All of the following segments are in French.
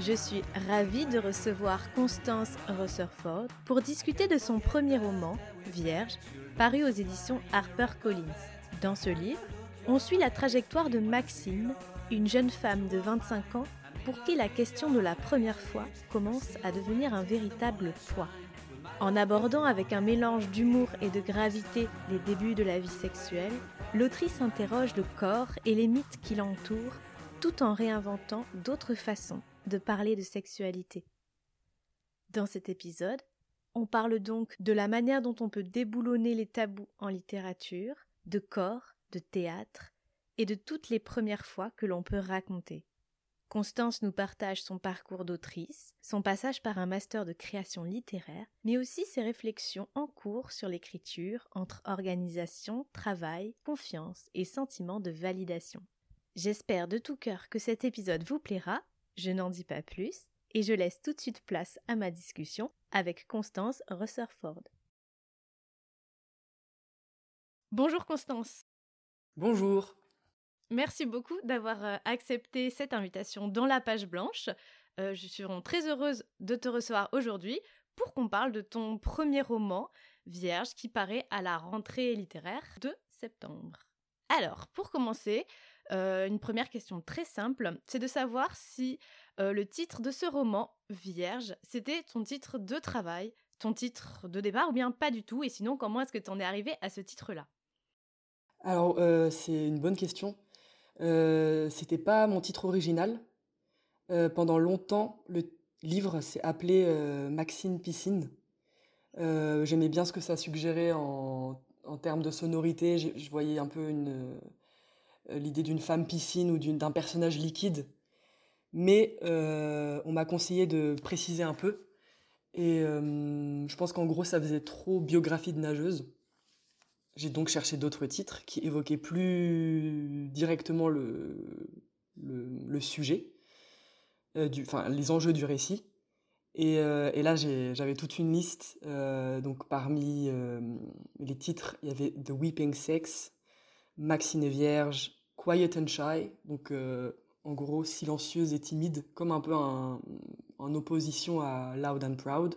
je suis ravie de recevoir Constance Rutherford pour discuter de son premier roman, Vierge, paru aux éditions HarperCollins. Dans ce livre, on suit la trajectoire de Maxine, une jeune femme de 25 ans pour qui la question de la première fois commence à devenir un véritable poids. En abordant avec un mélange d'humour et de gravité les débuts de la vie sexuelle, l'autrice interroge le corps et les mythes qui l'entourent tout en réinventant d'autres façons de parler de sexualité. Dans cet épisode, on parle donc de la manière dont on peut déboulonner les tabous en littérature, de corps, de théâtre, et de toutes les premières fois que l'on peut raconter. Constance nous partage son parcours d'autrice, son passage par un master de création littéraire, mais aussi ses réflexions en cours sur l'écriture entre organisation, travail, confiance et sentiment de validation. J'espère de tout cœur que cet épisode vous plaira je n'en dis pas plus et je laisse tout de suite place à ma discussion avec Constance Rutherford. Bonjour Constance. Bonjour. Merci beaucoup d'avoir euh, accepté cette invitation dans la page blanche. Euh, je suis vraiment très heureuse de te recevoir aujourd'hui pour qu'on parle de ton premier roman, Vierge, qui paraît à la rentrée littéraire de septembre. Alors, pour commencer, euh, une première question très simple, c'est de savoir si euh, le titre de ce roman, Vierge, c'était ton titre de travail, ton titre de départ ou bien pas du tout, et sinon comment est-ce que tu en es arrivé à ce titre-là? Alors, euh, c'est une bonne question. c'était pas mon titre original. pendant longtemps, le livre s'est appelé Maxine Piscine. J'aimais bien ce que ça suggérait en, termes de sonorité. je voyais un peu une l'idée d'une femme piscine ou d'un personnage liquide. Mais euh, on m'a conseillé de préciser un peu. Et euh, je pense qu'en gros, ça faisait trop biographie de nageuse. J'ai donc cherché d'autres titres qui évoquaient plus directement le, le, sujet, du, enfin, les enjeux du récit. Et, et là, j'avais toute une liste. donc, parmi les titres, il y avait The Weeping Sex, Maxine est vierge, Quiet and Shy, donc euh, en gros silencieuse et timide, comme un peu en opposition à Loud and Proud.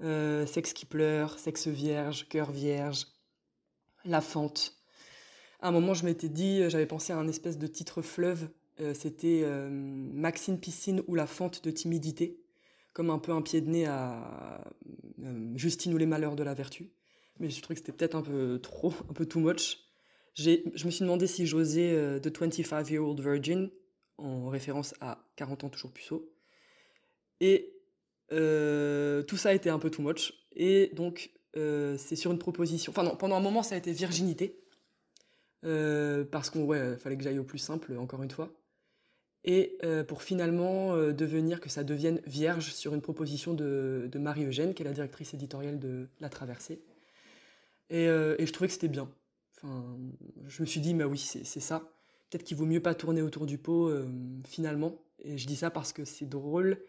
Euh, sexe qui pleure, sexe vierge, cœur vierge, la fente. À un moment, je m'étais dit, j'avais pensé à un espèce de titre fleuve, euh, c'était Maxine Piscine ou la fente de timidité, comme un peu un pied de nez à Justine ou les malheurs de la vertu. Mais je trouvais que c'était peut-être un peu trop, un peu too much je me suis demandé si j'osais euh, The 25-Year-Old Virgin, en référence à 40 ans toujours puceau. Et euh, tout ça a été un peu too much. Et donc, euh, c'est sur une proposition. Enfin, non, pendant un moment, ça a été virginité. parce qu'on ouais, fallait que j'aille au plus simple, encore une fois. Et pour finalement devenir, que ça devienne vierge sur une proposition de, Marie-Eugène, qui est la directrice éditoriale de La Traversée. Et je trouvais que c'était bien je me suis dit, bah oui, c'est ça. Peut-être qu'il vaut mieux pas tourner autour du pot euh, finalement. Et je dis ça parce que c'est drôle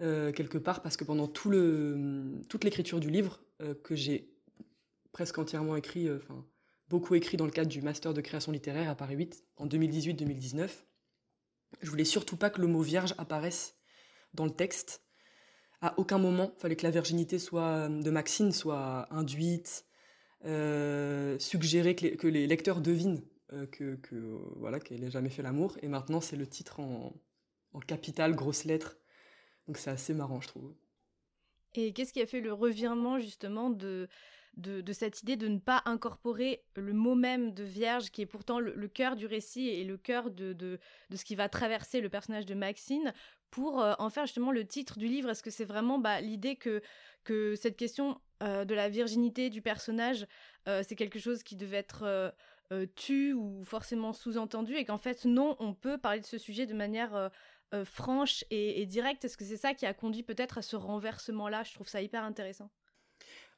euh, quelque part, parce que pendant toute l'écriture du livre euh, que j'ai presque entièrement écrit, beaucoup écrit dans le cadre du master de création littéraire à Paris 8 en 2018-2019, je voulais surtout pas que le mot vierge apparaisse dans le texte. À aucun moment, il fallait que la virginité soit de Maxine soit induite, euh, suggérer que les, lecteurs devinent euh, que, voilà qu'elle n'a jamais fait l'amour. Et maintenant, c'est le titre en, en capitale, grosses lettres. Donc c'est assez marrant, je trouve. Et qu'est-ce qui a fait le revirement justement de, de, cette idée de ne pas incorporer le mot même de vierge, qui est pourtant le, cœur du récit et le cœur de, de, ce qui va traverser le personnage de Maxine, pour euh, en faire justement le titre du livre. Est-ce que c'est vraiment bah, l'idée que, que cette question euh, de la virginité du personnage, euh, c'est quelque chose qui devait être tu ou forcément sous-entendu, et qu'en fait, non, on peut parler de ce sujet de manière franche et, directe? Est-ce que c'est ça qui a conduit peut-être à ce renversement-là? Je trouve ça hyper intéressant.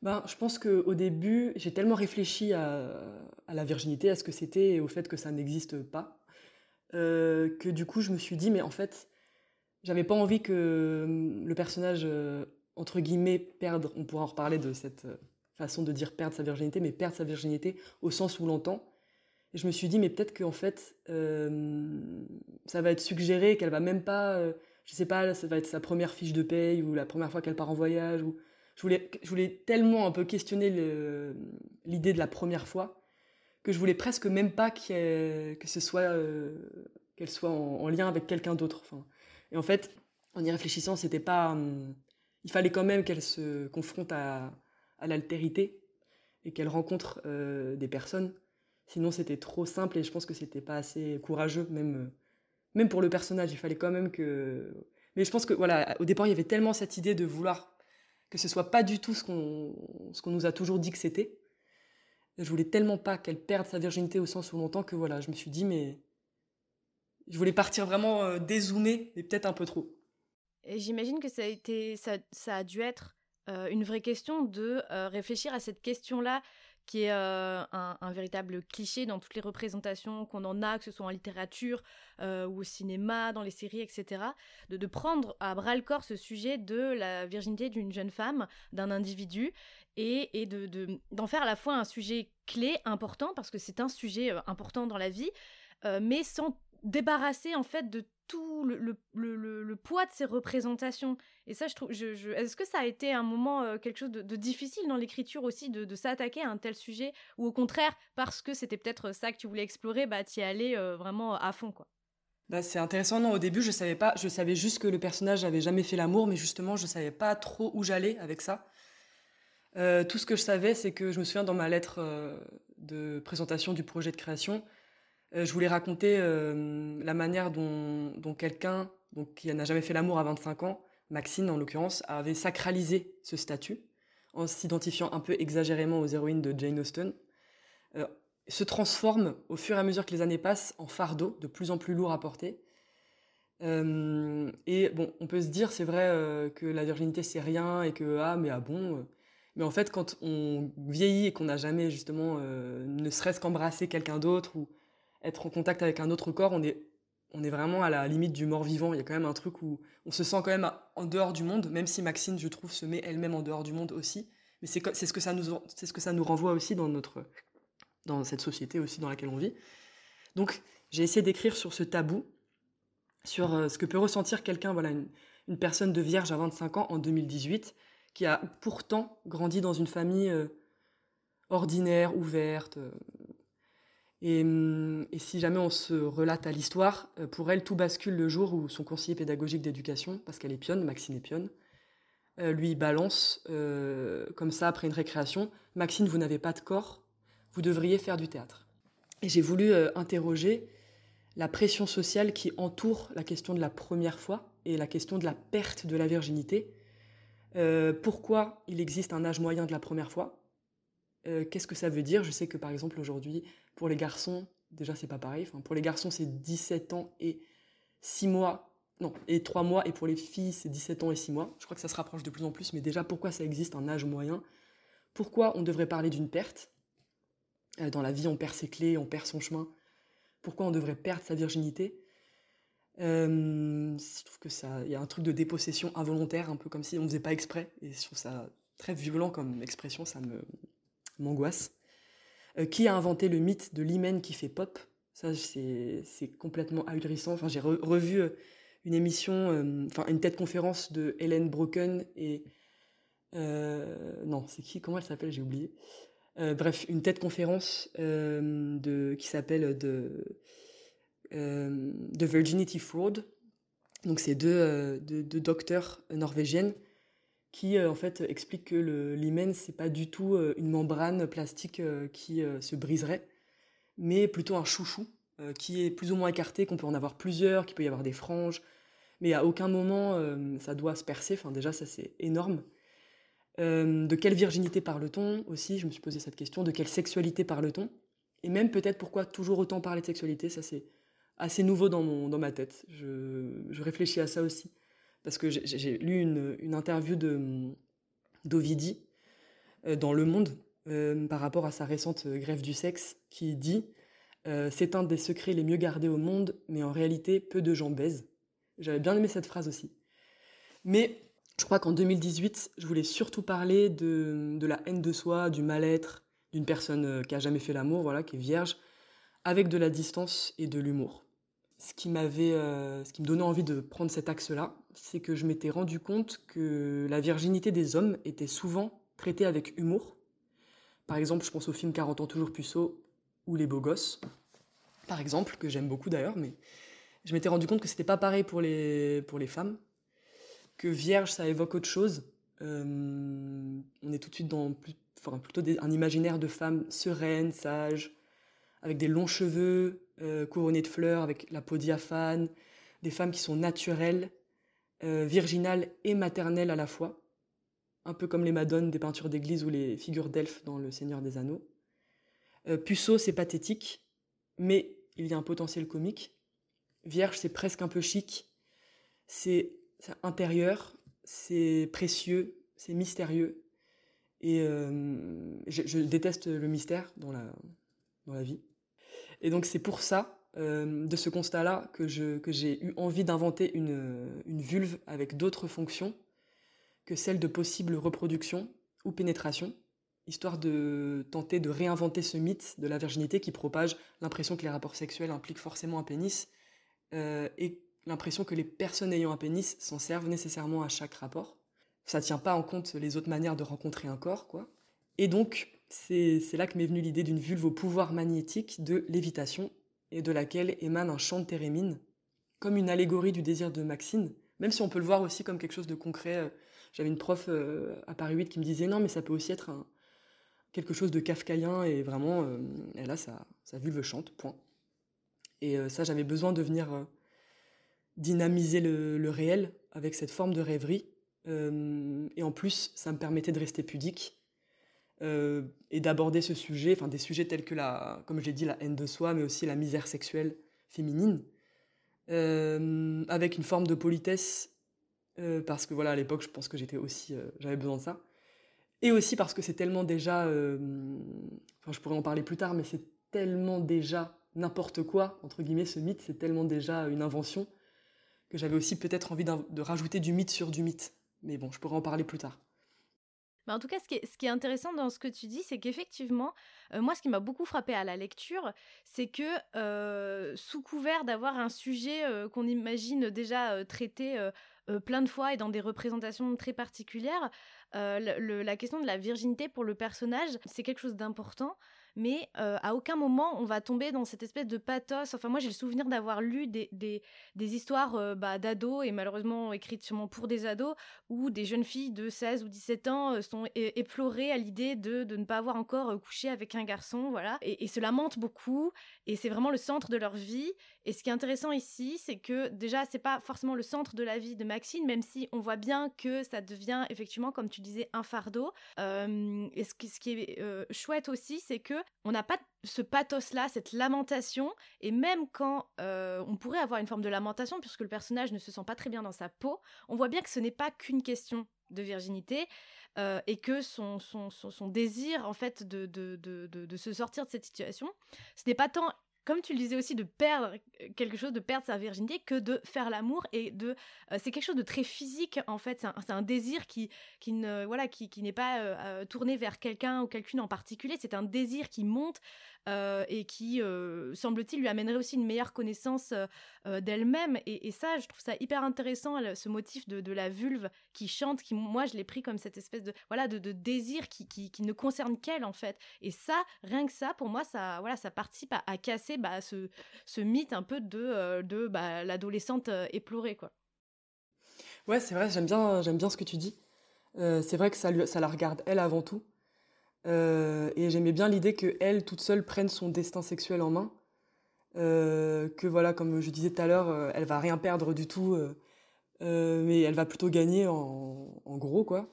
Ben, je pense qu'au début, j'ai tellement réfléchi à, la virginité, à ce que c'était et au fait que ça n'existe pas, que du coup, je me suis dit, mais en fait, j'avais pas envie que hum, le personnage, entre guillemets, perde, on pourra en reparler de cette façon de dire perdre sa virginité, mais perdre sa virginité au sens où l'entend. Et je me suis dit, mais peut-être qu'en fait, euh, ça va être suggéré qu'elle va même pas, euh, je sais pas, ça va être sa première fiche de paye ou la première fois qu'elle part en voyage. Ou... Je, voulais, tellement un peu questionner l'idée de la première fois que je voulais presque même pas que ce soit euh, qu'elle soit en, lien avec quelqu'un d'autre. Et en fait, en y réfléchissant, c'était pas, hum, il fallait quand même qu'elle se confronte à l'altérité et qu'elle rencontre euh, des personnes. Sinon, c'était trop simple et je pense que c'était pas assez courageux, même, même pour le personnage. Il fallait quand même que. Mais je pense que, voilà, au départ, il y avait tellement cette idée de vouloir que ce soit pas du tout ce qu'on nous a toujours dit que c'était. Je voulais tellement pas qu'elle perde sa virginité au sens où longtemps que, voilà, je me suis dit, mais. Je voulais partir vraiment euh, dézoomer, mais peut-être un peu trop. Et j'imagine que ça a, été, ça a dû être euh, une vraie question de euh, réfléchir à cette question-là qui est euh, un, véritable cliché dans toutes les représentations qu'on en a, que ce soit en littérature ou au cinéma, dans les séries, etc. De, prendre à bras le corps ce sujet de la virginité d'une jeune femme, d'un individu, et, de, d'en faire à la fois un sujet clé, important, parce que c'est un sujet important dans la vie, mais sans débarrasser en fait de tout le, poids de ces représentations. Et ça, je trouve. Je, Est-ce que ça a été un moment euh, quelque chose de, difficile dans l'écriture aussi, de, s'attaquer à un tel sujet, ou au contraire, parce que c'était peut-être ça que tu voulais explorer, bah y aller euh, vraiment à fond, quoi? Bah, c'est intéressant. Non, au début, je savais pas. Je savais juste que le personnage avait jamais fait l'amour, mais justement, je savais pas trop où j'allais avec ça. Euh, tout ce que je savais, c'est que je me souviens dans ma lettre de présentation du projet de création, je voulais raconter euh, la manière dont, quelqu'un qui n'a jamais fait l'amour à 25 ans, Maxine en l'occurrence, avait sacralisé ce statut en s'identifiant un peu exagérément aux héroïnes de Jane Austen, euh, se transforme au fur et à mesure que les années passent en fardeau de plus en plus lourd à porter. et bon, on peut se dire, c'est vrai que la virginité c'est rien et que ah mais ah bon, mais en fait quand on vieillit et qu'on n'a jamais justement ne serait-ce qu'embrassé quelqu'un d'autre ou être en contact avec un autre corps, on est, on est vraiment à la limite du mort-vivant. Il y a quand même un truc où on se sent quand même en dehors du monde, même si Maxine, je trouve, se met elle-même en dehors du monde aussi. Mais c'est ce que ça nous, ce que ça nous renvoie aussi dans notre, dans cette société aussi dans laquelle on vit. Donc, j'ai essayé d'écrire sur ce tabou, sur euh, ce que peut ressentir quelqu'un, voilà, une, une, personne de vierge à 25 ans en 2018, qui a pourtant grandi dans une famille euh, ordinaire, ouverte, euh, Hum, et, si jamais on se relate à l'histoire, euh, pour elle, tout bascule le jour où son conseiller pédagogique d'éducation, parce qu'elle est pionne, Maxine est pionne, euh, lui balance euh, comme ça après une récréation Maxine, vous n'avez pas de corps, vous devriez faire du théâtre. Et j'ai voulu interroger la pression sociale qui entoure la question de la première fois et la question de la perte de la virginité. pourquoi il existe un âge moyen de la première fois? Qu'est-ce que ça veut dire? Je sais que par exemple aujourd'hui, pour les garçons, déjà, c'est pas pareil. Pour les garçons, c'est 17 ans et 6 mois. Non, et 3 mois. Et pour les filles, c'est 17 ans et 6 mois. Je crois que ça se rapproche de plus en plus. Mais déjà, pourquoi ça existe un âge moyen? Pourquoi on devrait parler d'une perte? Euh, Dans la vie, on perd ses clés, on perd son chemin. Pourquoi on devrait perdre sa virginité? Euh, Je trouve que ça, il y a un truc de dépossession involontaire, un peu comme si on faisait pas exprès. Et je trouve ça très violent comme expression. Ça me m'angoisse. Euh, qui a inventé le mythe de l'hymen qui fait pop? Ça, c'est complètement ahurissant. Enfin, j'ai revu euh, une émission, euh, enfin une tête conférence de Hélène Broken et non, c'est qui? Comment elle s'appelle? J'ai oublié. bref, une tête conférence de qui s'appelle de The Virginity Fraud. Donc, c'est deux, deux, docteurs norvégiennes qui euh, en fait explique que l'hymen c'est pas du tout euh, une membrane plastique euh, qui se briserait, mais plutôt un chouchou qui est plus ou moins écarté, qu'on peut en avoir plusieurs, qu'il peut y avoir des franges, mais à aucun moment ça doit se percer. Enfin déjà ça c'est énorme. de quelle virginité parle-t-on aussi? Je me suis posé cette question. De quelle sexualité parle-t-on? Et même peut-être pourquoi toujours autant parler de sexualité? Ça c'est assez nouveau dans, mon, dans ma tête. Je, réfléchis à ça aussi. Parce que j'ai lu une, interview d'Ovidi euh, dans Le Monde euh, par rapport à sa récente grève du sexe qui dit C'est un des secrets les mieux gardés au monde, mais en réalité, peu de gens baisent. J'avais bien aimé cette phrase aussi. Mais je crois qu'en 2018, je voulais surtout parler de, de la haine de soi, du mal-être, d'une personne qui a jamais fait l'amour, voilà, qui est vierge, avec de la distance et de l'humour. Ce qui m'avait, euh, ce qui me donnait envie de prendre cet axe-là, c'est que je m'étais rendu compte que la virginité des hommes était souvent traitée avec humour. Par exemple, je pense au film 40 ans toujours puceau ou Les beaux gosses, par exemple, que j'aime beaucoup d'ailleurs, mais je m'étais rendu compte que c'était pas pareil pour les, pour les femmes, que vierge ça évoque autre chose. Euh, on est tout de suite dans enfin, plutôt un imaginaire de femmes sereines, sages, avec des longs cheveux euh, couronnés de fleurs, avec la peau diaphane, des femmes qui sont naturelles, euh, virginales et maternelles à la fois, un peu comme les madones des peintures d'église ou les figures d'elfes dans Le Seigneur des Anneaux. Euh, Puceau, c'est pathétique, mais il y a un potentiel comique. Vierge, c'est presque un peu chic, c'est intérieur, c'est précieux, c'est mystérieux. Et je, déteste le mystère dans la, dans la vie. Et donc c'est pour ça, euh, de ce constat-là, que, j'ai eu envie d'inventer une, vulve avec d'autres fonctions que celle de possible reproduction ou pénétration, histoire de tenter de réinventer ce mythe de la virginité qui propage l'impression que les rapports sexuels impliquent forcément un pénis euh, et l'impression que les personnes ayant un pénis s'en servent nécessairement à chaque rapport. Ça tient pas en compte les autres manières de rencontrer un corps, quoi. Et donc, c'est là que m'est venue l'idée d'une vulve au pouvoir magnétique de lévitation et de laquelle émane un chant de Térémine, comme une allégorie du désir de Maxine, même si on peut le voir aussi comme quelque chose de concret. Euh, j'avais une prof euh, à Paris 8 qui me disait non, mais ça peut aussi être quelque chose de kafkaïen et vraiment, euh, elle a sa, vulve chante, point. Et ça, j'avais besoin de venir dynamiser le, réel avec cette forme de rêverie. et en plus, ça me permettait de rester pudique euh, et d'aborder ce sujet, enfin des sujets tels que la, comme j'ai dit, la haine de soi, mais aussi la misère sexuelle féminine, euh, avec une forme de politesse, euh, parce que voilà, à l'époque, je pense que j'étais aussi, j'avais besoin de ça, et aussi parce que c'est tellement déjà, enfin je pourrais en parler plus tard, mais c'est tellement déjà n'importe quoi entre guillemets, ce mythe, c'est tellement déjà une invention que j'avais aussi peut-être envie de rajouter du mythe sur du mythe. Mais bon, je pourrais en parler plus tard. Mais en tout cas, ce qui est, intéressant dans ce que tu dis, c'est qu'effectivement, euh, moi, ce qui m'a beaucoup frappé à la lecture, c'est que euh, sous couvert d'avoir un sujet euh, qu'on imagine déjà traité plein de fois et dans des représentations très particulières, la question de la virginité pour le personnage, c'est quelque chose d'important mais euh, à aucun moment on va tomber dans cette espèce de pathos. Enfin, moi j'ai le souvenir d'avoir lu des, des, histoires euh, bah, d'ados, et malheureusement écrites sûrement pour des ados, où des jeunes filles de 16 ou 17 ans euh, sont éplorées à l'idée de, de, ne pas avoir encore couché avec un garçon, voilà, et, et se lamentent beaucoup, et c'est vraiment le centre de leur vie. Et ce qui est intéressant ici, c'est que déjà, c'est pas forcément le centre de la vie de Maxine, même si on voit bien que ça devient effectivement, comme tu disais, un fardeau. et ce qui, ce qui est chouette aussi, c'est que on n'a pas ce pathos-là, cette lamentation, et même quand euh, on pourrait avoir une forme de lamentation, puisque le personnage ne se sent pas très bien dans sa peau, on voit bien que ce n'est pas qu'une question de virginité, euh, et que son, désir, en fait, de, se sortir de cette situation, ce n'est pas tant comme tu le disais aussi, de perdre euh, quelque chose, de perdre sa virginité, que de faire l'amour et de. Euh, c'est quelque chose de très physique en fait. C'est un, désir qui, qui voilà, qui, qui n'est pas euh, tourné vers quelqu'un ou quelqu'une en particulier. C'est un désir qui monte et qui, semble-t-il, lui amènerait aussi une meilleure connaissance d'elle-même. Et, ça, je trouve ça hyper intéressant, ce motif de, la vulve qui chante, qui, moi, je l'ai pris comme cette espèce de, voilà, de, désir qui, qui, ne concerne qu'elle, en fait. Et ça, rien que ça, pour moi, ça, voilà, ça participe à, casser bah, ce, ce, mythe un peu de, de bah, l'adolescente éplorée, quoi. Ouais, c'est vrai, j'aime bien, j'aime bien ce que tu dis. c'est vrai que ça, ça la regarde elle avant tout. Euh, et j'aimais bien l'idée qu'elle, toute seule, prenne son destin sexuel en main. Euh, que voilà, comme je disais tout à l'heure, euh, elle va rien perdre du tout, mais elle va plutôt gagner en, gros, quoi.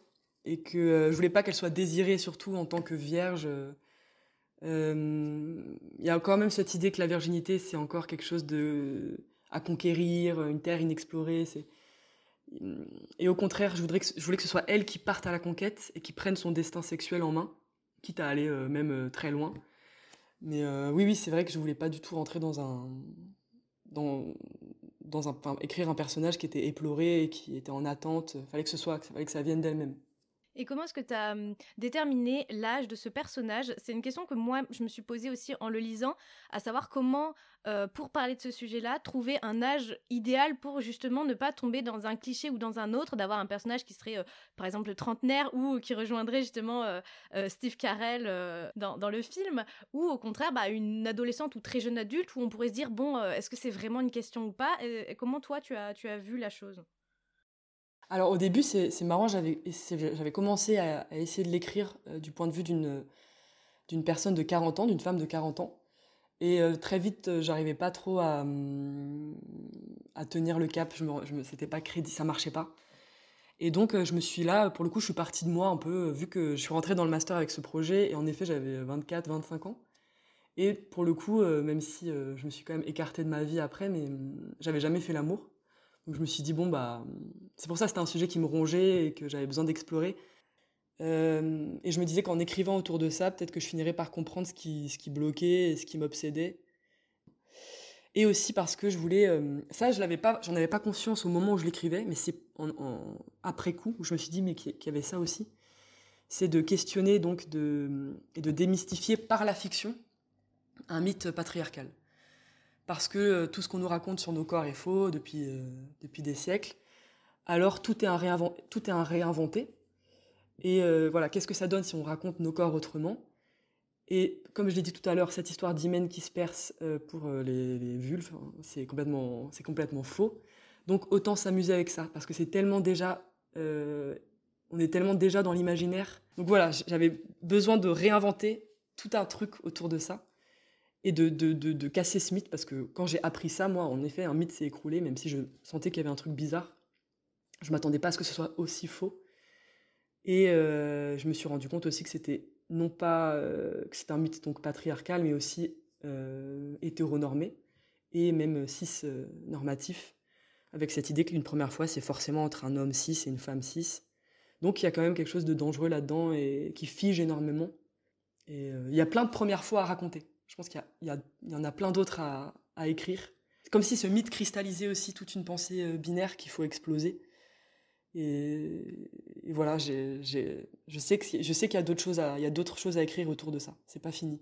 Et que je voulais pas qu'elle soit désirée, surtout en tant que vierge, Il y a quand même cette idée que la virginité, c'est encore quelque chose à conquérir, une terre inexplorée. C'est et au contraire, je, voudrais que, je voulais que ce soit elle qui parte à la conquête et qui prenne son destin sexuel en main, quitte à aller euh, même euh, très loin. Mais euh, oui, oui, c'est vrai que je voulais pas du tout rentrer dans un, dans, un, écrire un personnage qui était éploré et qui était en attente. Fallait que ce soit, fallait que ça vienne d'elle-même. Et comment est-ce que tu as hum, déterminé l'âge de ce personnage? C'est une question que moi, je me suis posée aussi en le lisant, à savoir comment, euh, pour parler de ce sujet-là, trouver un âge idéal pour justement ne pas tomber dans un cliché ou dans un autre, d'avoir un personnage qui serait, euh, par exemple, le trentenaire ou qui rejoindrait justement euh, Steve Carell dans, le film, ou au contraire, bah, une adolescente ou très jeune adulte où on pourrait se dire, bon, est-ce que c'est vraiment une question ou pas? Et, comment toi, tu as vu la chose? Alors au début, c'est marrant, j'avais commencé à, essayer de l'écrire euh, du point de vue d'une personne de 40 ans, d'une femme de 40 ans. Et euh, très vite, euh, j'arrivais pas trop à, hum, à, tenir le cap, je me, je me pas crédit, ça marchait pas. Et donc je me suis là, pour le coup, je suis partie de moi un peu, vu que je suis rentrée dans le master avec ce projet, et en effet, j'avais 24, 25 ans. Et pour le coup, même si je me suis quand même écartée de ma vie après, mais hum, j'avais jamais fait l'amour. Je me suis dit, bon, bah, c'est pour ça que c'était un sujet qui me rongeait et que j'avais besoin d'explorer. Euh, et je me disais qu'en écrivant autour de ça, peut-être que je finirais par comprendre ce qui, ce qui bloquait et ce qui m'obsédait. Et aussi parce que je voulais, euh, ça, je l'avais pas, avais pas conscience au moment où je l'écrivais, mais c'est en, après coup où je me suis dit mais qu'il y avait ça aussi. C'est de questionner donc de et de démystifier par la fiction un mythe patriarcal parce que euh, tout ce qu'on nous raconte sur nos corps est faux depuis, euh, depuis des siècles. Alors tout est un, tout est un réinventé. Et euh, voilà, qu'est-ce que ça donne si on raconte nos corps autrement? Et comme je l'ai dit tout à l'heure, cette histoire d'hymen qui se perce pour les, vulves, hein, c'est complètement, c'est complètement faux. Donc autant s'amuser avec ça, parce que c'est tellement déjà, on est tellement déjà dans l'imaginaire. Donc voilà, j'avais besoin de réinventer tout un truc autour de ça et de, de, de, casser ce mythe, parce que quand j'ai appris ça, moi, en effet, un mythe s'est écroulé, même si je sentais qu'il y avait un truc bizarre. Je m'attendais pas à ce que ce soit aussi faux. Et euh, je me suis rendu compte aussi que c'était non pas euh, que c'était un mythe donc patriarcal, mais aussi euh, hétéronormé et même cis euh, normatif, avec cette idée qu'une première fois c'est forcément entre un homme cis et une femme cis. Donc il y a quand même quelque chose de dangereux là-dedans et qui fige énormément. Et il y a plein de premières fois à raconter. Je pense qu'il y, en a plein d'autres à, écrire. C'est comme si ce mythe cristallisait aussi toute une pensée euh, binaire qu'il faut exploser. Et, voilà, je sais qu'il y a d'autres choses, à, y a d'autres choses à écrire autour de ça. C'est pas fini.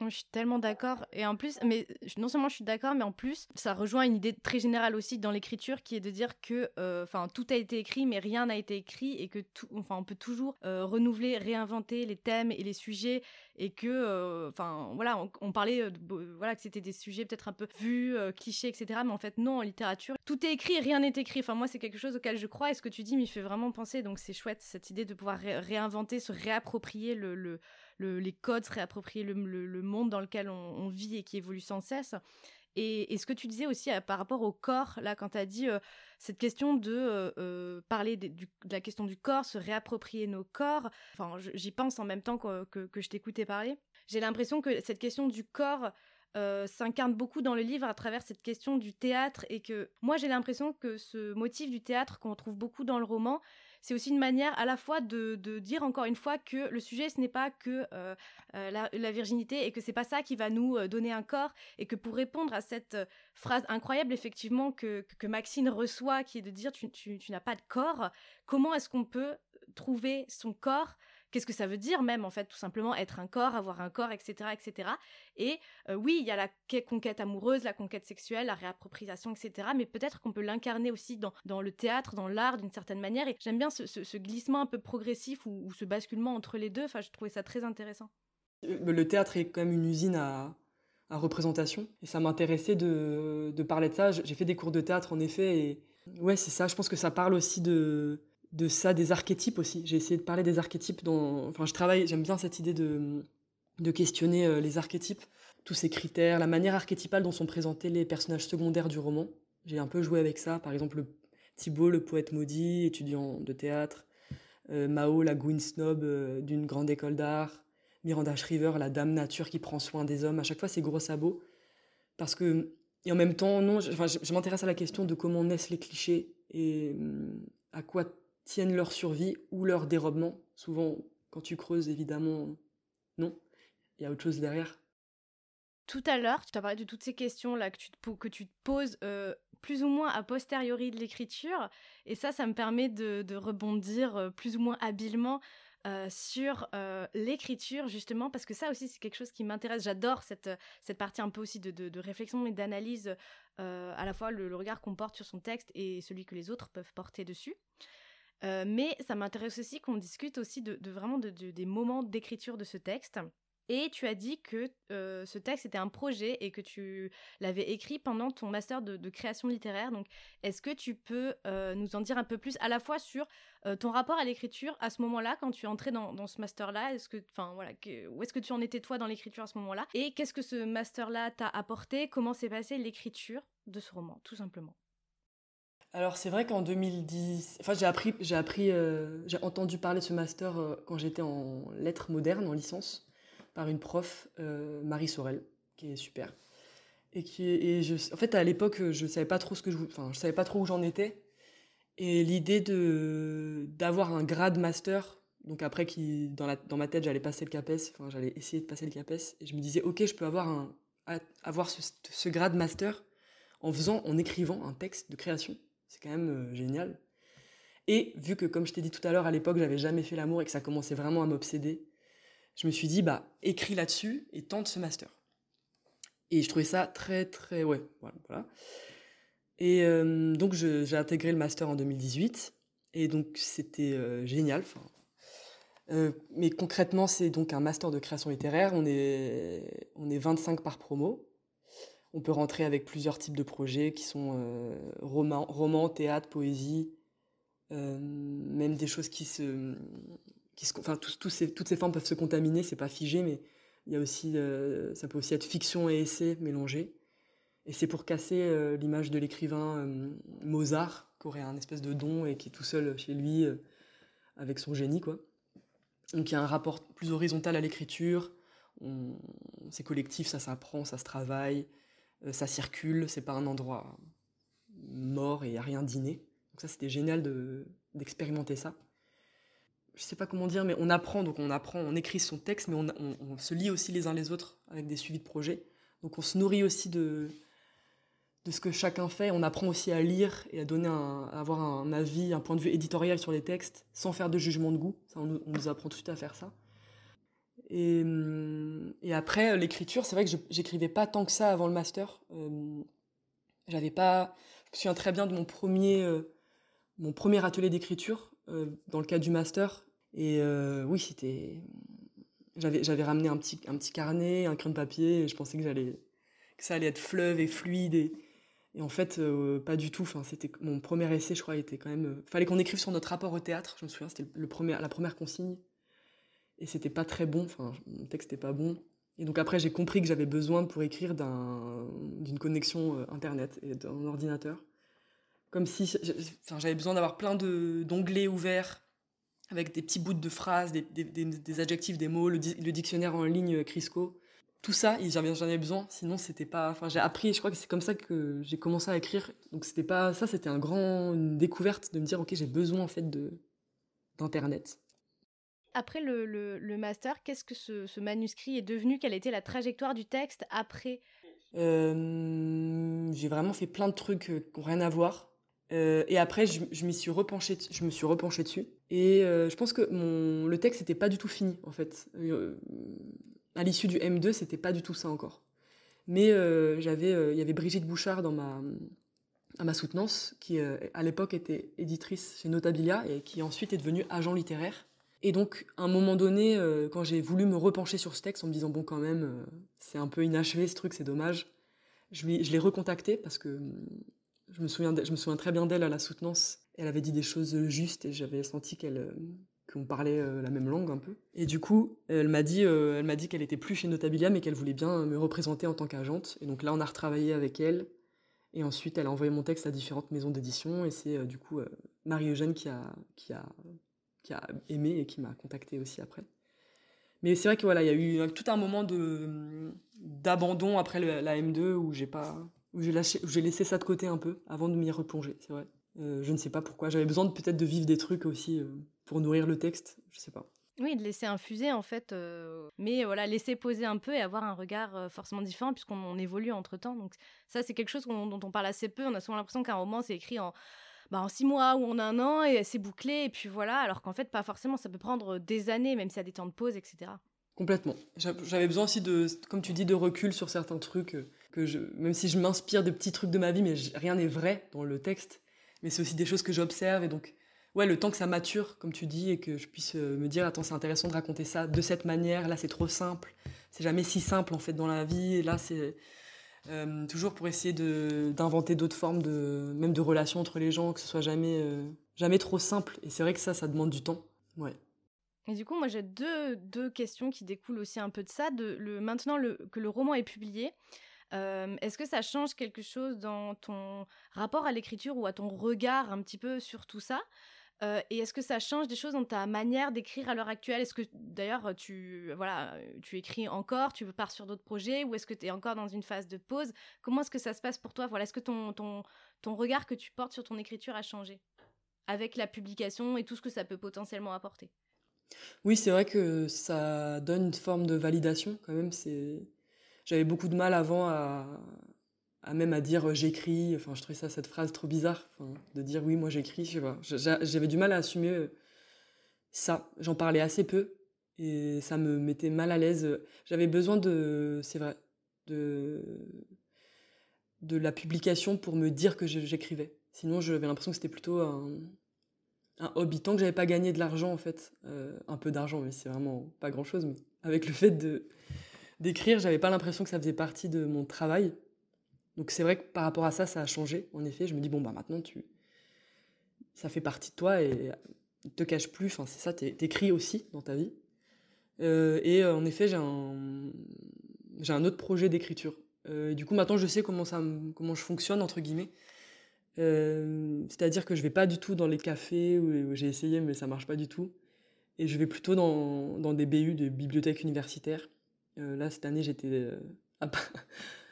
Je suis tellement d'accord. Et en plus, mais non seulement je suis d'accord, mais en plus, ça rejoint une idée très générale aussi dans l'écriture qui est de dire que euh, tout a été écrit, mais rien n'a été écrit et que tout, enfin on peut toujours euh, renouveler, réinventer les thèmes et les sujets et que euh, enfin voilà, on, parlait voilà que c'était des sujets peut-être un peu vus, clichés, etc. Mais en fait non, en littérature, tout est écrit, rien n'est écrit. Enfin moi c'est quelque chose auquel je crois et ce que tu dis m'y fait vraiment penser. Donc c'est chouette cette idée de pouvoir réinventer, se réapproprier le les codes, se réapproprier le, monde dans lequel on, vit et qui évolue sans cesse. Et, ce que tu disais aussi euh, par rapport au corps, là, quand tu as dit euh, cette question de euh, parler de, la question du corps, se réapproprier nos corps, enfin, j'y pense en même temps que, que, je t'écoutais parler. J'ai l'impression que cette question du corps s'incarne beaucoup dans le livre à travers cette question du théâtre et que moi j'ai l'impression que ce motif du théâtre qu'on trouve beaucoup dans le roman, c'est aussi une manière à la fois de, dire encore une fois que le sujet ce n'est pas que euh, euh, la, virginité et que c'est pas ça qui va nous euh, donner un corps et que pour répondre à cette phrase incroyable effectivement que, que, Maxine reçoit qui est de dire tu, tu n'as pas de corps, comment est-ce qu'on peut trouver son corps qu'est-ce que ça veut dire même en fait tout simplement être un corps, avoir un corps, etc. etc. Et euh, oui, il y a la conquête amoureuse, la conquête sexuelle, la réappropriation, etc. Mais peut-être qu'on peut, l'incarner aussi dans, dans le théâtre, dans l'art d'une certaine manière. Et j'aime bien ce, glissement un peu progressif ou, ce basculement entre les deux. Enfin, je trouvais ça très intéressant. Euh, le théâtre est quand même une usine à, représentation. Et ça m'intéressait de, de, parler de ça. J'ai fait des cours de théâtre, en effet. Et ouais, c'est ça. Je pense que ça parle aussi de, de ça, des archétypes aussi. J'ai essayé de parler des archétypes dont, enfin, je travaille, j'aime bien cette idée de, de questionner euh, les archétypes, tous ces critères, la manière archétypale dont sont présentés les personnages secondaires du roman. J'ai un peu joué avec ça. Par exemple, Thibault, le poète maudit, étudiant de théâtre, euh, Mao, la Gwyn snob euh, d'une grande école d'art, Miranda Shriver, la dame nature qui prend soin des hommes. À chaque fois, c'est gros sabots. Parce que, et en même temps, non, je, je, m'intéresse à la question de comment naissent les clichés et hum, à quoi tiennent leur survie ou leur dérobement. Souvent, quand tu creuses, évidemment, non. Il y a autre chose derrière. Tout à l'heure, tu as parlé de toutes ces questions-là que tu te, que tu poses euh, plus ou moins a posteriori de l'écriture. Et ça, ça me permet de, rebondir euh, plus ou moins habilement euh, sur l'écriture justement parce que ça aussi c'est quelque chose qui m'intéresse j'adore cette, cette partie un peu aussi de, de, réflexion et d'analyse à la fois le, regard qu'on porte sur son texte et celui que les autres peuvent porter dessus mais ça m'intéresse aussi qu'on discute aussi de, vraiment des moments d'écriture de ce texte. Et tu as dit que euh, ce texte était un projet et que tu l'avais écrit pendant ton master de, création littéraire. Donc, est-ce que tu peux euh, nous en dire un peu plus à la fois sur euh, ton rapport à l'écriture à ce moment-là, quand tu es entré dans, ce master-là? Est-ce que, où est-ce que tu en étais toi dans l'écriture à ce moment-là? Et qu'est-ce que ce master-là t'a apporté? Comment s'est passée l'écriture de ce roman, tout simplement? Alors c'est vrai qu'en 2010, enfin j'ai appris, j'ai appris, j'ai entendu parler de ce master quand j'étais en lettres modernes en licence par une prof, euh, Marie Sorel, qui est super. Et qui en fait, à l'époque, je savais pas trop ce que je, enfin, je savais pas trop où j'en étais. Et l'idée de d'avoir un grade master, donc après qui dans la dans ma tête, j'allais passer le CAPES, enfin, j'allais essayer de passer le CAPES, et je me disais, ok, je peux avoir un avoir ce, ce grade master en faisant, en écrivant un texte de création. C'est quand même euh, génial. Et vu que, comme je t'ai dit tout à l'heure, à l'époque, j'avais jamais fait l'amour et que ça commençait vraiment à m'obséder, je me suis dit, bah, écris là-dessus et tente ce master. Et je trouvais ça très, très, ouais, voilà. Et euh, donc, j'ai intégré le master en 2018. Et donc, c'était euh, génial. Mais concrètement, c'est donc un master de création littéraire. On est, on est 25 par promo. On peut rentrer avec plusieurs types de projets qui sont romans, roman, théâtre, poésie, même des choses qui se, enfin, toutes ces formes peuvent se contaminer, c'est pas figé, mais y a aussi, euh, ça peut aussi être fiction et essai mélangés. Et c'est pour casser euh, l'image de l'écrivain euh, Mozart, qui aurait un espèce de don et qui est tout seul chez lui avec son génie, quoi. Donc il y a un rapport plus horizontal à l'écriture. C'est collectif, ça s'apprend, ça se travaille, ça circule. C'est pas un endroit mort et il n'y a rien d'inné. Donc ça, c'était génial d'expérimenter ça je sais pas comment dire, mais on apprend, donc on apprend, on écrit son texte, mais on, se lie aussi les uns les autres avec des suivis de projets. Donc on se nourrit aussi de, de ce que chacun fait. On apprend aussi à lire et à donner un, à avoir un avis, un point de vue éditorial sur les textes, sans faire de jugement de goût. Ça, on, nous apprend tout de suite à faire ça. Et, et après, l'écriture, c'est vrai que j'écrivais pas tant que ça avant le master. Euh, j'avais pas. Je me souviens très bien de mon premier, euh, mon premier atelier d'écriture euh, dans le cadre du master. Et euh, oui, c'était. J'avais, j'avais ramené un petit, un petit carnet, un crayon de papier, et je pensais que, j'allais, que ça allait être fleuve et fluide. Et, en fait, euh, pas du tout. Enfin, c'était mon premier essai, je crois, était quand même. Euh, fallait qu'on écrive sur notre rapport au théâtre. Je me souviens, c'était le premier, la première consigne. Et c'était pas très bon. Enfin, mon texte n'était pas bon. Et donc après, j'ai compris que j'avais besoin pour écrire d'un, d'une connexion internet et d'un ordinateur. Comme si, j'avais besoin d'avoir plein d'onglets ouverts avec des petits bouts de phrases, des, des, adjectifs, des mots, le, le, dictionnaire en ligne euh, Crisco. Tout ça, j'en avais besoin, sinon c'était pas. Enfin, j'ai appris, je crois que c'est comme ça que j'ai commencé à écrire. Donc c'était pas. Ça, c'était un grand, découverte de me dire, ok, j'ai besoin en fait d'internet. Après le, master, qu'est-ce que ce, manuscrit est devenu? Quelle été la trajectoire du texte après? J'ai vraiment fait plein de trucs euh, qui n'ont rien à voir. Euh, et après, je, je suis repenché, je me suis repenché dessus. Et euh, je pense que le texte n'était pas du tout fini, en fait. À l'issue du M2, c'était pas du tout ça encore. Mais j'avais, il y avait Brigitte Bouchard dans ma, à ma soutenance, qui à l'époque était éditrice chez Notabilia et qui ensuite est devenue agent littéraire. Et donc, à un moment donné, quand j'ai voulu me repencher sur ce texte en me disant, bon, quand même, c'est un peu inachevé ce truc, c'est dommage, je, l'ai recontacté parce que je me souviens, je me souviens très bien d'elle à la soutenance. Elle avait dit des choses justes et j'avais senti qu'elle euh, qu'on parlait euh, la même langue un peu. Et du coup, elle m'a dit, euh, qu'elle était plus chez Notabilia, mais qu'elle voulait bien me représenter en tant qu'agente. Et donc là, on a retravaillé avec elle. Et ensuite, elle a envoyé mon texte à différentes maisons d'édition. Et c'est du coup Marie-Eugène qui a, qui, a, qui a aimé et qui m'a contacté aussi après. Mais c'est vrai que voilà, il y a eu tout un moment de d'abandon après la M2 où j'ai pas où j'ai lâché j'ai laissé ça de côté un peu avant de m'y replonger, c'est vrai. Euh, je ne sais pas pourquoi, j'avais besoin peut-être de vivre des trucs aussi euh, pour nourrir le texte, je sais pas. Oui, de laisser infuser en fait, mais voilà, laisser poser un peu et avoir un regard forcément différent puisqu'on évolue entre temps. Donc ça, c'est quelque chose dont on parle assez peu. On a souvent l'impression qu'un roman c'est écrit en bah, en six mois ou en un an et c'est bouclé et puis voilà, alors qu'en fait pas forcément, ça peut prendre des années même s'il y a des temps de pause, etc. Complètement. J'avais besoin aussi de, comme tu dis, de recul sur certains trucs euh, que même si je m'inspire de petits trucs de ma vie, mais rien n'est vrai dans le texte. Mais c'est aussi des choses que j'observe et donc, ouais, le temps que ça mature, comme tu dis, et que je puisse euh, me dire, attends, c'est intéressant de raconter ça de cette manière. Là, c'est trop simple. C'est jamais si simple en fait dans la vie. Et là, c'est euh, toujours pour essayer d'inventer d'autres formes de même de relations entre les gens, que ce soit jamais euh, jamais trop simple. Et c'est vrai que ça, ça demande du temps. Et du coup, moi j'ai deux, deux, questions qui découlent aussi un peu de ça. De, le, maintenant le, que le roman est publié, euh, est-ce que ça change quelque chose dans ton rapport à l'écriture ou à ton regard un petit peu sur tout ça? Euh, et est-ce que ça change des choses dans ta manière d'écrire à l'heure actuelle? Est-ce que d'ailleurs tu voilà tu écris encore, tu pars sur d'autres projets ou est-ce que tu es encore dans une phase de pause? Comment est-ce que ça se passe pour toi? Voilà, est-ce que ton, ton, ton regard que tu portes sur ton écriture a changé? Avec la publication et tout ce que ça peut potentiellement apporter? Oui, c'est vrai que ça donne une forme de validation quand même. C'est j'avais beaucoup de mal avant à, à même à dire euh, j'écris. Enfin, je trouvais ça cette phrase trop bizarre, de dire oui, moi j'écris. J'avais du mal à assumer euh, ça. J'en parlais assez peu et ça me mettait mal à l'aise. J'avais besoin de, c'est vrai, de de la publication pour me dire que j'écrivais. Sinon, j'avais l'impression que c'était plutôt un, un, hobby. Tant que j'avais pas gagné de l'argent, en fait, euh, un peu d'argent, mais c'est vraiment pas grand chose. Mais avec le fait de d'écrire, j'avais pas l'impression que ça faisait partie de mon travail. Donc c'est vrai que par rapport à ça, ça a changé. En effet, je me dis bon bah maintenant tu, ça fait partie de toi et te cache plus. Enfin c'est ça, t'écris aussi dans ta vie. Euh, et euh, en effet, j'ai un, j'ai un autre projet d'écriture. Euh, du coup maintenant, je sais comment ça, comment je fonctionne entre guillemets. C'est-à-dire que je vais pas du tout dans les cafés où, j'ai essayé mais ça marche pas du tout. Et je vais plutôt dans, dans des BU de bibliothèques universitaires. là cette année j'étais à,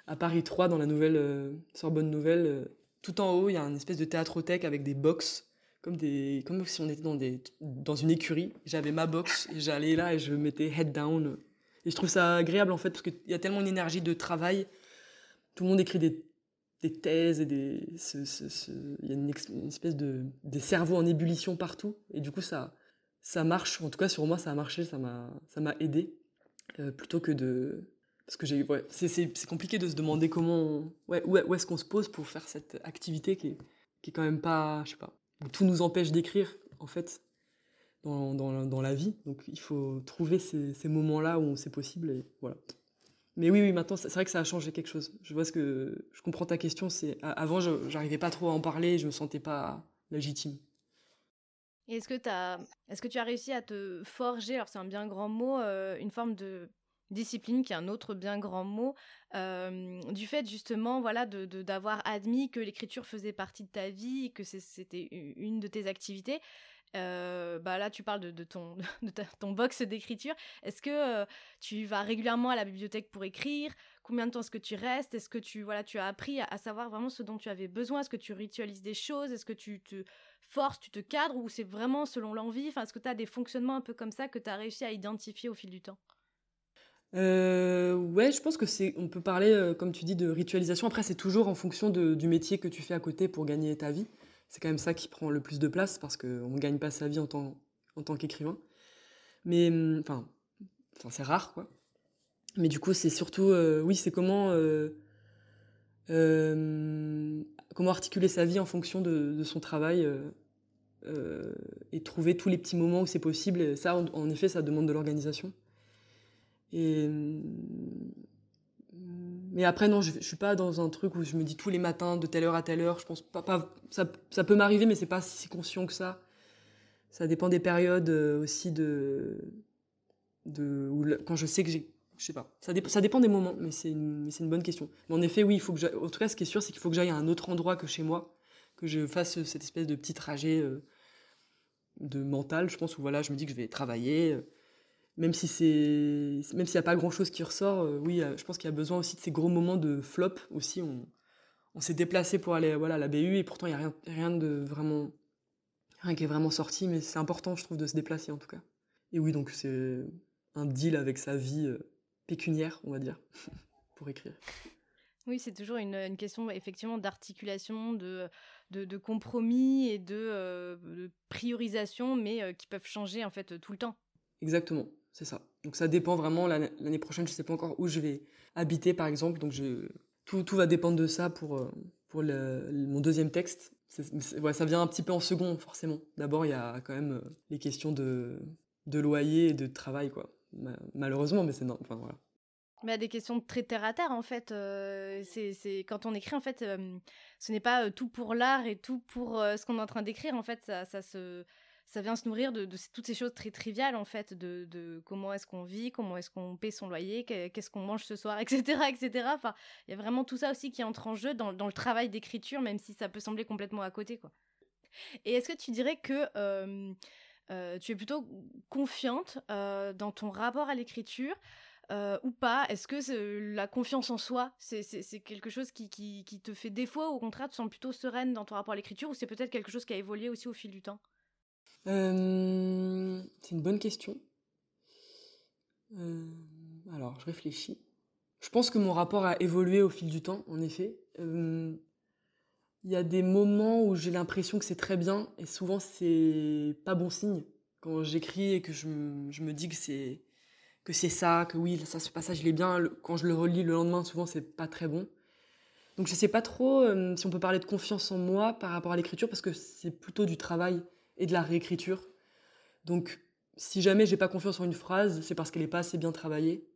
à Paris 3, dans la nouvelle euh, Sorbonne Nouvelle, euh, tout en haut, il y a une espèce de théâtrothèque avec des box, comme, des, comme si on était dans, des, dans une écurie. J'avais ma box et j'allais là et je mettais head down. Et je trouve ça agréable en fait, parce qu'il y a tellement une énergie de travail. Tout le monde écrit des, des thèses et des. Il y a une, espèce de. des cerveaux en ébullition partout. Et du coup, ça, ça marche. En tout cas, sur moi, ça a marché, ça m'a aidé. Euh, plutôt que de parce que c'est compliqué de se demander comment, où, est-ce qu'on se pose pour faire cette activité qui est, qui est quand même pas, je sais pas, tout nous empêche d'écrire, en fait, dans, dans, dans, la vie. Donc il faut trouver ces, moments-là où c'est possible et voilà. Mais oui, oui, maintenant, c'est vrai que ça a changé quelque chose. Je vois ce que, je comprends ta question. C'est avant, j'arrivais pas trop à en parler, je me sentais pas légitime. est-ce que, as, est-ce que tu as réussi à te forger, alors c'est un bien grand mot, euh, une forme de discipline qui est un autre bien grand mot du fait justement voilà de d'avoir admis que l'écriture faisait partie de ta vie que c'était une de tes activités bah là tu parles de, ton de ton box d'écriture. Est-ce que tu vas régulièrement à la bibliothèque pour écrire? Combien de temps est-ce que tu restes? Est-ce que tu voilà tu as appris à, savoir vraiment ce dont tu avais besoin? Est-ce que tu ritualises des choses? Est-ce que tu te forces tu te cadres ou c'est vraiment selon l'envie? Enfin est-ce que tu as des fonctionnements un peu comme ça que tu as réussi à identifier au fil du temps? Euh, ouais, je pense que c'est. On peut parler, euh, comme tu dis, de ritualisation. Après, c'est toujours en fonction du métier que tu fais à côté pour gagner ta vie. C'est quand même ça qui prend le plus de place parce qu'on ne gagne pas sa vie en tant, qu'écrivain. Mais hum, enfin, c'est rare, quoi. Mais du coup, c'est surtout, euh, oui, c'est comment, euh, comment articuler sa vie en fonction de, son travail et trouver tous les petits moments où c'est possible. Ça, en effet, ça demande de l'organisation. Et mais après non, je, je suis pas dans un truc où je me dis tous les matins de telle heure à telle heure. Je pense pas, ça, peut m'arriver, mais c'est pas si conscient que ça. Ça dépend des périodes euh, aussi de quand je sais que j'ai je sais pas. Ça, dépend, des moments, mais c'est une, bonne question. En effet, oui, il faut que en tout cas, ce qui est sûr, c'est qu'il faut que j'aille à un autre endroit que chez moi, que je fasse cette espèce de petit trajet euh, de mental, je pense, où voilà, je me dis que je vais travailler, euh, même si c'est même s'il n'y a pas grand chose qui ressort oui je pense qu'il y a besoin aussi de ces gros moments de flop aussi. On, on s'est déplacé pour aller voilà à la BU et pourtant il n'y a rien rien de vraiment rien qui est vraiment sorti mais c'est important je trouve de se déplacer en tout cas. Et oui donc c'est un deal avec sa vie pécuniaire on va dire pour écrire. Oui, c'est toujours une, question effectivement d'articulation, de, de, compromis et de, euh, priorisation, mais euh, qui peuvent changer en fait tout le temps. Exactement, c'est ça. Donc ça dépend vraiment. L'année prochaine, je sais pas encore où je vais habiter, par exemple. Donc tout, tout va dépendre de ça pour, euh, pour mon deuxième texte. ça vient un petit peu en second, forcément. D'abord, il y a quand même les questions de, de loyer et de travail, quoi. Malheureusement, mais c'est enfin, voilà. Mais des questions très terre à terre en fait. Euh, c'est quand on écrit en fait, euh, ce n'est pas euh, tout pour l'art et tout pour ce qu'on est en train d'écrire en fait. Ça se ça vient se nourrir de, toutes ces choses très triviales en fait, de, comment est-ce qu'on vit, comment est-ce qu'on paie son loyer, qu'est-ce qu'on mange ce soir, etc., etc. Enfin, il y a vraiment tout ça aussi qui entre en jeu dans, le travail d'écriture, même si ça peut sembler complètement à côté, quoi. Et est-ce que tu dirais que tu es plutôt confiante dans ton rapport à l'écriture euh, ou pas? Est-ce que la confiance en soi, c'est quelque chose qui, qui, te fait défaut au contraire, tu sens plutôt sereine dans ton rapport à l'écriture ou c'est peut-être quelque chose qui a évolué aussi au fil du temps? Euh, C'est une bonne question. Euh, alors, je réfléchis. Je pense que mon rapport a évolué au fil du temps, en effet. Il y a des moments où j'ai l'impression que c'est très bien et souvent c'est pas bon signe. Quand j'écris et que je, me dis que c'est que c'est ça, que oui, ça, ce passage il est bien. Quand je le relis le lendemain, souvent c'est pas très bon. Donc je sais pas trop euh, si on peut parler de confiance en moi par rapport à l'écriture parce que c'est plutôt du travail et de la réécriture. Donc si jamais j'ai pas confiance en une phrase, c'est parce qu'elle est pas assez bien travaillée.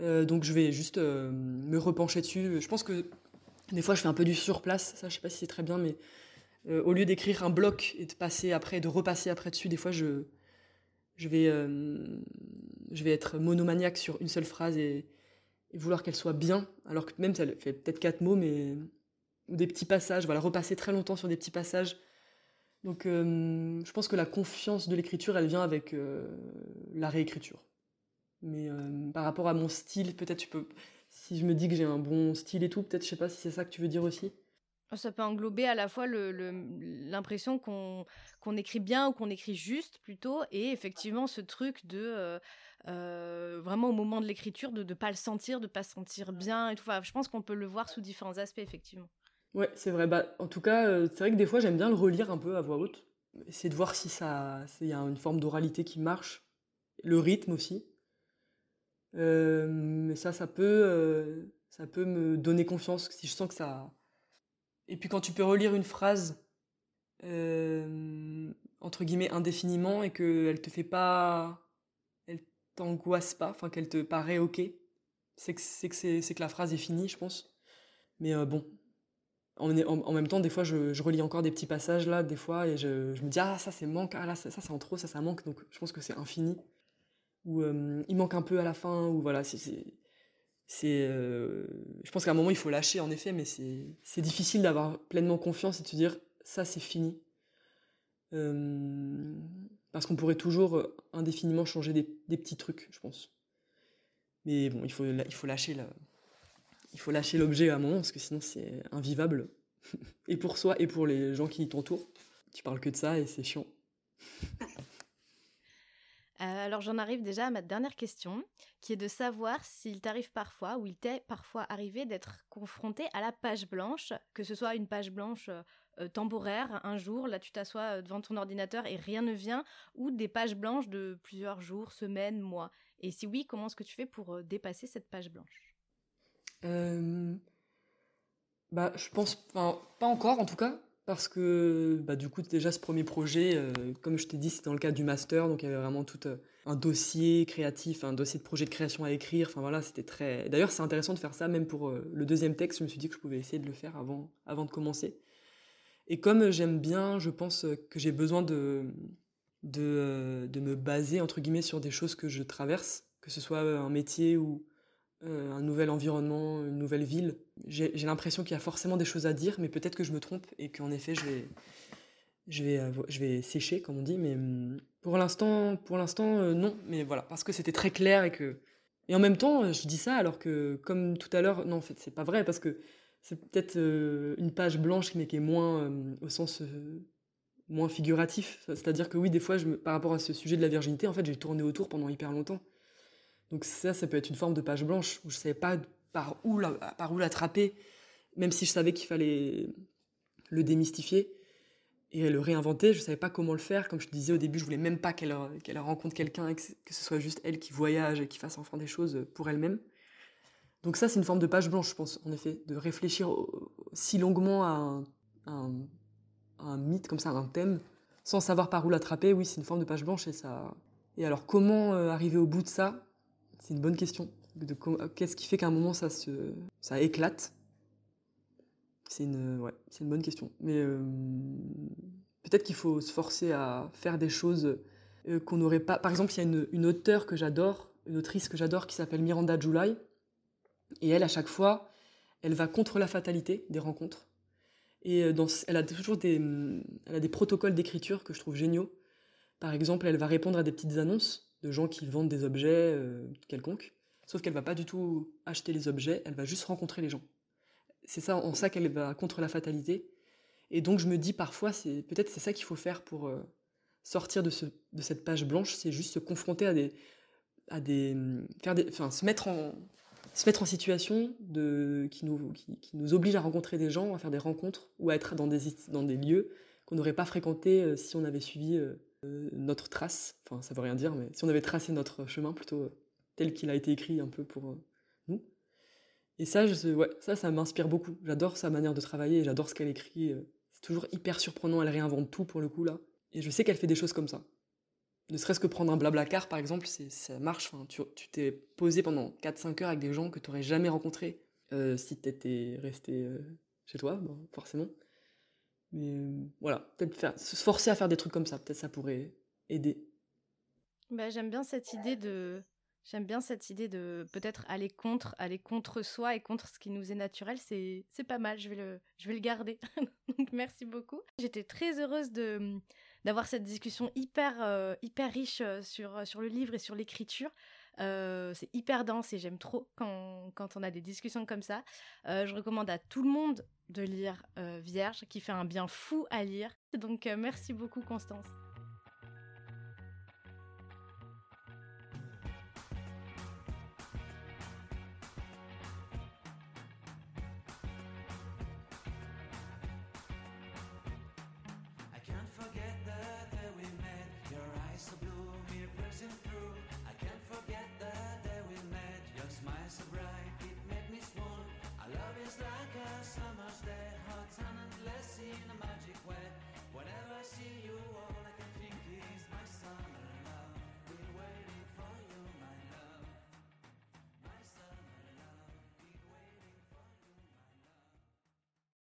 Euh, donc je vais juste euh, me repencher dessus. Je pense que des fois je fais un peu du surplace, ça je sais pas si c'est très bien, mais au lieu d'écrire un bloc et de passer après, de repasser après dessus, des fois je vais je vais être monomaniaque sur une seule phrase et, vouloir qu'elle soit bien, alors que même elle fait peut-être quatre mots, mais des petits passages, voilà, repasser très longtemps sur des petits passages. Donc euh, je pense que la confiance de l'écriture, elle vient avec euh, la réécriture. Mais euh, par rapport à mon style, peut-être tu peux, si je me dis que j'ai un bon style et tout, peut-être je sais pas si c'est ça que tu veux dire aussi. Ça peut englober à la fois l'impression qu'on écrit bien ou qu'on écrit juste plutôt, et effectivement ce truc de vraiment au moment de l'écriture, de ne pas le sentir, de ne pas se sentir bien et tout. je pense qu'on peut le voir sous différents aspects, effectivement. Ouais, c'est vrai. Bah, en tout cas, euh, c'est vrai que des fois, j'aime bien le relire un peu à voix haute. Essayer de voir si ça, il y a une forme d'oralité qui marche. Le rythme aussi. Euh, mais ça, ça peut, ça peut me donner confiance si je sens que ça. Et puis quand tu peux relire une phrase entre guillemets indéfiniment et qu'elle te fait pas t'angoisse pas, enfin qu'elle te paraît ok, c'est que c'est que, que la phrase est finie, je pense. Mais euh, bon, en, même temps, des fois, je, relis encore des petits passages là, des fois, et je, me dis ah ça c'est manque, ah là ça, ça c'est en trop, ça ça manque, donc je pense que c'est infini. Ou euh, il manque un peu à la fin, ou voilà, c'est euh, je pense qu'à un moment il faut lâcher en effet mais c'est difficile d'avoir pleinement confiance et de se dire ça c'est fini euh, parce qu'on pourrait toujours indéfiniment changer des, petits trucs, je pense. Mais bon, il faut, il faut lâcher il faut lâcher l'objet à un moment parce que sinon c'est invivable. et pour soi et pour les gens qui t'entourent. Tu parles que de ça et c'est chiant. Euh, alors j'en arrive déjà à ma dernière question, qui est de savoir s'il t'arrive parfois, ou il t'est parfois arrivé d'être confronté à la page blanche, que ce soit une page blanche euh, temporaire, un jour, là tu t'assois euh, devant ton ordinateur et rien ne vient, ou des pages blanches de plusieurs jours, semaines, mois. Et si oui, comment est-ce que tu fais pour euh, dépasser cette page blanche? Bah, je pense pas encore en tout cas, parce que bah, du coup déjà ce premier projet, comme je t'ai dit, c'était dans le cadre du master, donc il y avait vraiment tout un dossier créatif, un dossier de projet de création à écrire. Enfin voilà, c'était très. D'ailleurs, c'est intéressant de faire ça, même pour le deuxième texte. Je me suis dit que je pouvais essayer de le faire avant, avant de commencer. Et comme j'aime bien, je pense que j'ai besoin de, de, de, me baser, entre guillemets, sur des choses que je traverse, que ce soit un métier ou euh, un nouvel environnement, une nouvelle ville. J'ai l'impression qu'il y a forcément des choses à dire, mais peut-être que je me trompe et qu'en effet, je vais, je vais, je vais sécher, comme on dit, mais hum, pour l'instant, pour l'instant, non. Mais voilà, parce que c'était très clair et que. Et en même temps, je dis ça alors que, comme tout à l'heure, non, en fait, c'est pas vrai parce que c'est peut-être une page blanche, mais qui est moins au sens moins figuratif. C'est-à-dire que oui, des fois, je par rapport à ce sujet de la virginité, en fait, j'ai tourné autour pendant hyper longtemps. Donc ça, ça peut être une forme de page blanche où je savais pas par où par où l'attraper, même si je savais qu'il fallait le démystifier et le réinventer. Je savais pas comment le faire. Comme je te disais au début, je voulais même pas qu'elle qu'elle rencontre quelqu'un, que, ce soit juste elle qui voyage et qui fasse enfin des choses pour elle-même. Donc ça, c'est une forme de page blanche, je pense, en effet, de réfléchir si longuement à un, un, mythe comme ça, un thème, sans savoir par où l'attraper. Oui, c'est une forme de page blanche et ça. Et alors, comment euh, arriver au bout de ça? C'est une bonne question. Qu'est-ce qui fait qu'à un moment ça éclate? C'est une, bonne question. Mais euh, peut-être qu'il faut se forcer à faire des choses euh, qu'on n'aurait pas. Par exemple, il y a une, auteure que j'adore, une autrice que j'adore qui s'appelle Miranda July et elle, à chaque fois, elle va contre la fatalité des rencontres. Et euh, elle a toujours des, elle a des protocoles d'écriture que je trouve géniaux. Par exemple, elle va répondre à des petites annonces de gens qui vendent des objets euh, quelconques. Sauf qu'elle va pas du tout acheter les objets, elle va juste rencontrer les gens. C'est ça, en ça qu'elle va contre la fatalité. Et donc je me dis parfois, c'est peut-être c'est ça qu'il faut faire pour euh, sortir de, ce, de cette page blanche, c'est juste se confronter à des, à des, faire des, enfin se mettre en, se mettre en situation de, qui, nous, qui, nous oblige à rencontrer des gens, à faire des rencontres ou à être dans des, dans des lieux qu'on n'aurait pas fréquentés euh, si on avait suivi notre trace. Enfin, ça veut rien dire, mais si on avait tracé notre chemin plutôt tel qu'il a été écrit un peu pour nous. Et ça, ça, m'inspire beaucoup. J'adore sa manière de travailler, j'adore ce qu'elle écrit. C'est toujours hyper surprenant, elle réinvente tout pour le coup là. Et je sais qu'elle fait des choses comme ça ne serait-ce que prendre un blabla car par exemple, ça marche. Enfin, tu t'es posé pendant 4-5 heures avec des gens que tu n'aurais jamais rencontrés euh, si tu étais resté euh, chez toi, forcément. Mais euh, voilà, peut-être se forcer à faire des trucs comme ça, peut-être ça pourrait aider. Bah, j'aime bien cette idée de J'aime bien cette idée de peut-être aller contre, aller contre soi et contre ce qui nous est naturel. C'est, c'est pas mal, je vais le, je vais le garder. Donc, merci beaucoup. J'étais très heureuse de, d'avoir cette discussion hyper, euh, hyper riche euh, sur, sur le livre et sur l'écriture. C'est hyper dense et j'aime trop quand, quand, on a des discussions comme ça. je recommande à tout le monde de lire Vierge, qui fait un bien fou à lire. Donc merci beaucoup Constance.